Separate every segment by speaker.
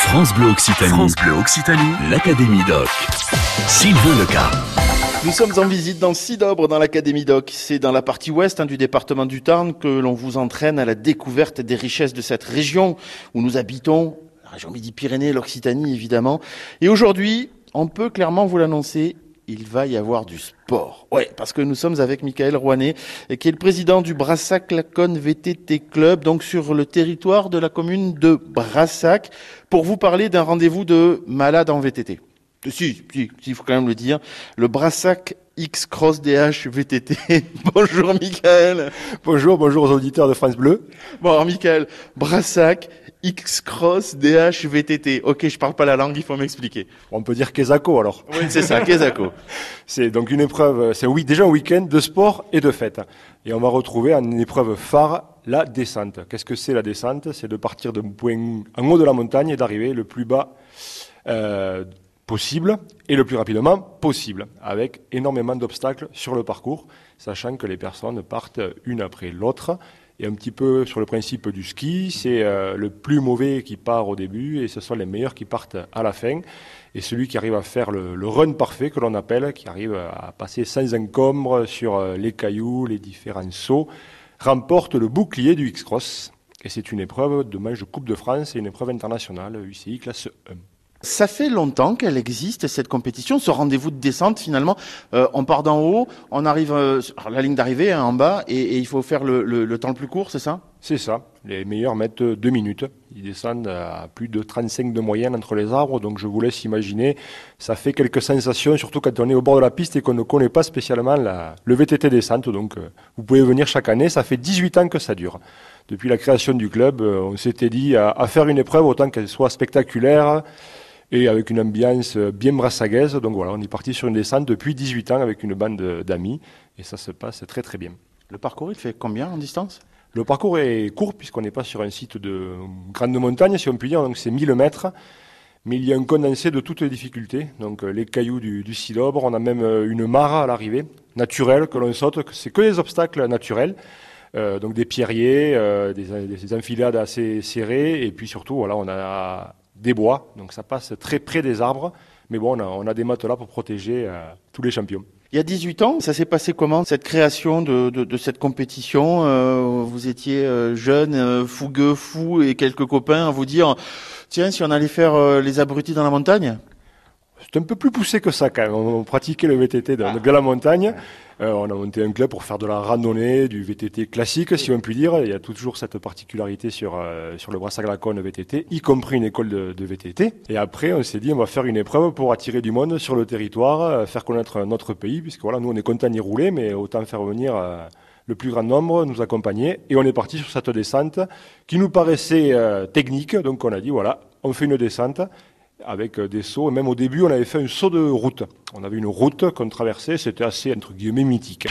Speaker 1: France Bleu Occitanie. France Bleu Occitanie. L'Académie Doc. Sylvain Leca.
Speaker 2: Nous sommes en visite dans Sidobre, dans l'Académie Doc. C'est dans la partie ouest hein, du département du Tarn que l'on vous entraîne à la découverte des richesses de cette région où nous habitons, la région Midi-Pyrénées, l'Occitanie évidemment. Et aujourd'hui, on peut clairement vous l'annoncer, il va y avoir du sport. Ouais, parce que nous sommes avec Michael Rouanet, qui est le président du Brassac-Laconne VTT Club, donc sur le territoire de la commune de Brassac, pour vous parler d'un rendez-vous de malades en VTT. Si, si, il faut quand même le dire. Le Brassac X Cross DH VTT. bonjour Michael.
Speaker 3: Bonjour, bonjour aux auditeurs de France Bleu.
Speaker 2: Bon alors Michael, Brassac X Cross DH VTT. Ok, je parle pas la langue, il faut m'expliquer.
Speaker 3: On peut dire Kesako alors.
Speaker 2: Oui, c'est ça, Kesako.
Speaker 3: c'est donc une épreuve, c'est oui, déjà un week-end de sport et de fête. Et on va retrouver une épreuve phare, la descente. Qu'est-ce que c'est la descente? C'est de partir d'un point en haut de la montagne et d'arriver le plus bas euh, possible et le plus rapidement possible, avec énormément d'obstacles sur le parcours, sachant que les personnes partent une après l'autre. Et un petit peu sur le principe du ski, c'est euh, le plus mauvais qui part au début et ce sont les meilleurs qui partent à la fin. Et celui qui arrive à faire le, run parfait que l'on appelle, qui arrive à passer sans encombre sur euh, les cailloux, les différents sauts, remporte le bouclier du X-Cross. Et c'est une épreuve de manche de Coupe de France et une épreuve internationale UCI classe 1.
Speaker 2: Ça fait longtemps qu'elle existe cette compétition, ce rendez-vous de descente finalement. Euh, on part d'en haut, on arrive euh, la ligne d'arrivée hein, en bas et, et, il faut faire le, le, le temps le plus court, c'est ça?
Speaker 3: C'est ça. Les meilleurs mettent deux minutes. Ils descendent à plus de 35 de moyenne entre les arbres, donc je vous laisse imaginer. Ça fait quelques sensations, surtout quand on est au bord de la piste et qu'on ne connaît pas spécialement la, le VTT descente. Donc euh, vous pouvez venir chaque année. Ça fait 18 ans que ça dure. Depuis la création du club, euh, on s'était dit à faire une épreuve autant qu'elle soit spectaculaire et avec une ambiance bien brassagaise. Donc voilà, on est parti sur une descente depuis 18 ans avec une bande d'amis et ça se passe très très bien.
Speaker 2: Le parcours, il fait combien en distance?
Speaker 3: Le parcours est court puisqu'on n'est pas sur un site de grande montagne, si on peut dire, donc c'est 1000 mètres. Mais il y a un condensé de toutes les difficultés. Donc les cailloux du, du Silobre, on a même une mare à l'arrivée, naturelle, que l'on saute. C'est que des obstacles naturels. Euh, donc des pierriers, euh, des, des, enfilades assez serrées, et puis surtout, voilà, on a des bois, donc ça passe très près des arbres. Mais bon, on a, on a des matelas pour protéger euh, tous les champions.
Speaker 2: Il y a 18 ans, ça s'est passé comment, cette création de, de, de cette compétition euh, Vous étiez euh, jeune, euh, fougueux, fou et quelques copains à vous dire tiens, si on allait faire euh, les abrutis dans la montagne?
Speaker 3: C'est un peu plus poussé que ça quand même. On pratiquait le VTT dans, de la montagne. Euh, on a monté un club pour faire de la randonnée, du VTT classique, si on peut dire. Il y a toujours cette particularité sur, euh, sur le Brassac-Laconne VTT, y compris une école de, de, VTT. Et après, on s'est dit, on va faire une épreuve pour attirer du monde sur le territoire, euh, faire connaître notre pays, puisque voilà, nous, on est content d'y rouler, mais autant faire venir euh, le plus grand nombre, nous accompagner. Et on est parti sur cette descente qui nous paraissait technique. Donc, on a dit, voilà, on fait une descente avec des sauts. Et même au début, on avait fait un saut de route. On avait une route qu'on traversait, c'était assez, entre guillemets, mythique.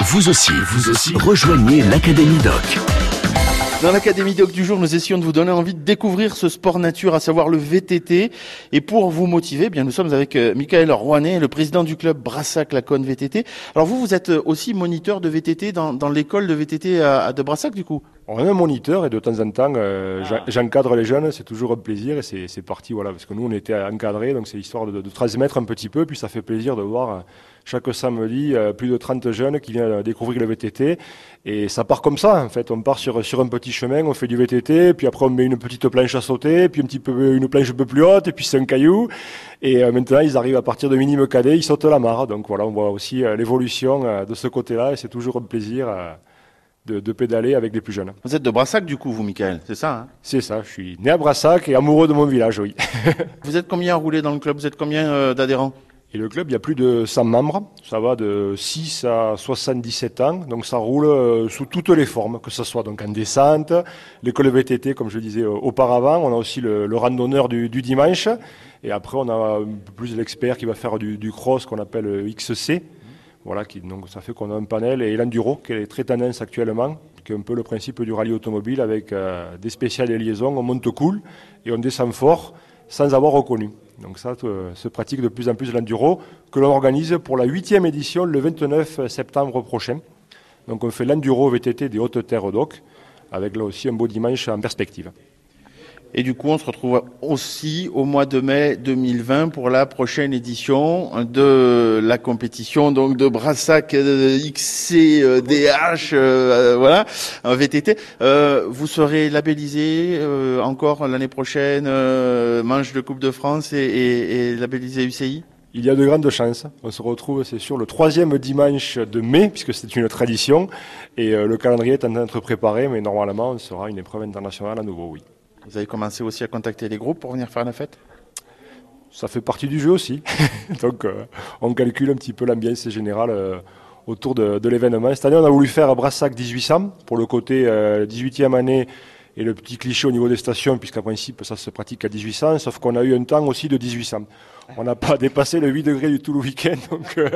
Speaker 1: Vous aussi, vous aussi, rejoignez l'Académie Doc.
Speaker 2: Dans l'Académie Doc du jour, nous essayons de vous donner envie de découvrir ce sport nature, à savoir le VTT. Et pour vous motiver, eh bien, nous sommes avec euh, Michael Rouanet, le président du club Brassac-Laconne VTT. Alors vous, vous êtes aussi moniteur de VTT dans, dans l'école de VTT à, à de Brassac, du coup?
Speaker 3: On a un moniteur et de temps en temps, euh, ah. j'encadre les jeunes, c'est toujours un plaisir et c'est parti, voilà, parce que nous on était encadrés, donc c'est histoire de, de, transmettre un petit peu, puis ça fait plaisir de voir euh, chaque samedi euh, plus de 30 jeunes qui viennent découvrir le VTT et ça part comme ça en fait, on part sur, sur un petit chemin, on fait du VTT, puis après on met une petite planche à sauter, puis un petit peu une planche un peu plus haute, et puis c'est un caillou. Et euh, maintenant ils arrivent à partir de minime cadet, ils sautent la mare, donc voilà, on voit aussi l'évolution de ce côté-là et c'est toujours un plaisir de, de, pédaler avec les plus jeunes.
Speaker 2: Vous êtes de Brassac du coup, vous, Michael, c'est ça hein
Speaker 3: C'est ça, je suis né à Brassac et amoureux de mon village, oui.
Speaker 2: vous êtes combien à rouler dans le club? Vous êtes combien euh, d'adhérents?
Speaker 3: Et le club, il y a plus de 100 membres. Ça va de 6 à 77 ans. Donc ça roule euh, sous toutes les formes, que ce soit donc en descente, l'école VTT, comme je disais auparavant. On a aussi le, le randonneur du, du, dimanche. Et après, on a un peu plus l'expert qui va faire du, du cross qu'on appelle XC. Voilà, qui, donc ça fait qu'on a un panel et l'enduro qui est très tendance actuellement, qui est un peu le principe du rallye automobile avec euh, des spéciales et liaisons. On monte cool et on descend fort sans avoir reconnu. Donc ça euh, se pratique de plus en plus l'enduro que l'on organise pour la huitième édition le 29 septembre prochain. Donc on fait l'enduro VTT des Hautes Terres d'Oc avec là aussi un beau dimanche en perspective.
Speaker 2: Et du coup, on se retrouve aussi au mois de mai 2020 pour la prochaine édition de la compétition donc de Brassac euh, XCDH, euh, voilà, un VTT. Euh, vous serez labellisé euh, encore l'année prochaine, manche de Coupe de France et, et, et labellisé UCI
Speaker 3: il y a de grandes chances. On se retrouve, c'est sûr, le troisième dimanche de mai, puisque c'est une tradition. Et le calendrier est en train d'être préparé, mais normalement, on sera une épreuve internationale à nouveau, oui.
Speaker 2: Vous avez commencé aussi à contacter les groupes pour venir faire la fête?
Speaker 3: Ça fait partie du jeu aussi. Donc euh, on calcule un petit peu l'ambiance générale euh, autour de, l'événement. Cette année, on a voulu faire Brassac 1800 pour le côté 18e euh, année et le petit cliché au niveau des stations, puisqu'à principe, ça se pratique à 1800, sauf qu'on a eu un temps aussi de 1800. On n'a pas dépassé le 8 degrés du tout le week-end, donc euh,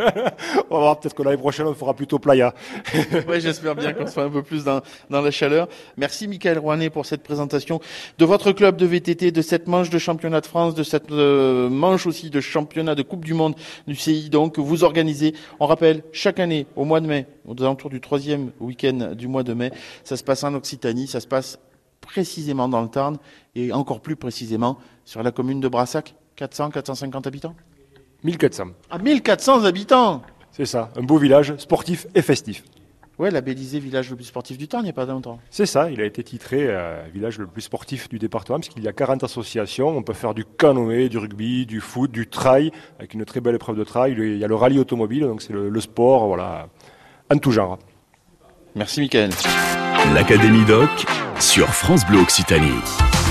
Speaker 3: on va voir peut-être que l'année prochaine, on fera plutôt playa.
Speaker 2: oui, j'espère bien qu'on soit un peu plus dans, dans la chaleur. Merci Michael Rouanet pour cette présentation de votre club de VTT, de cette manche de championnat de France, de cette euh, manche aussi de championnat de Coupe du Monde du CI, donc vous organisez. On rappelle, chaque année, au mois de mai, aux alentours du troisième week-end du mois de mai, ça se passe en Occitanie, ça se passe précisément dans le Tarn et encore plus précisément sur la commune de Brassac 400, 450 habitants
Speaker 3: 1400.
Speaker 2: Ah, 1400 habitants
Speaker 3: C'est ça, un beau village sportif et festif.
Speaker 2: Ouais, labellisé village le plus sportif du Tarn il n'y a pas longtemps.
Speaker 3: C'est ça, il a été titré euh, village le plus sportif du département, parce qu'il y a 40 associations. On peut faire du canoë, du rugby, du foot, du trail, avec une très belle épreuve de trail. Il y a le rallye automobile, donc c'est le, le, sport, voilà, en tout genre.
Speaker 2: Merci, Michael.
Speaker 1: L'Académie Doc sur France Bleu Occitanie.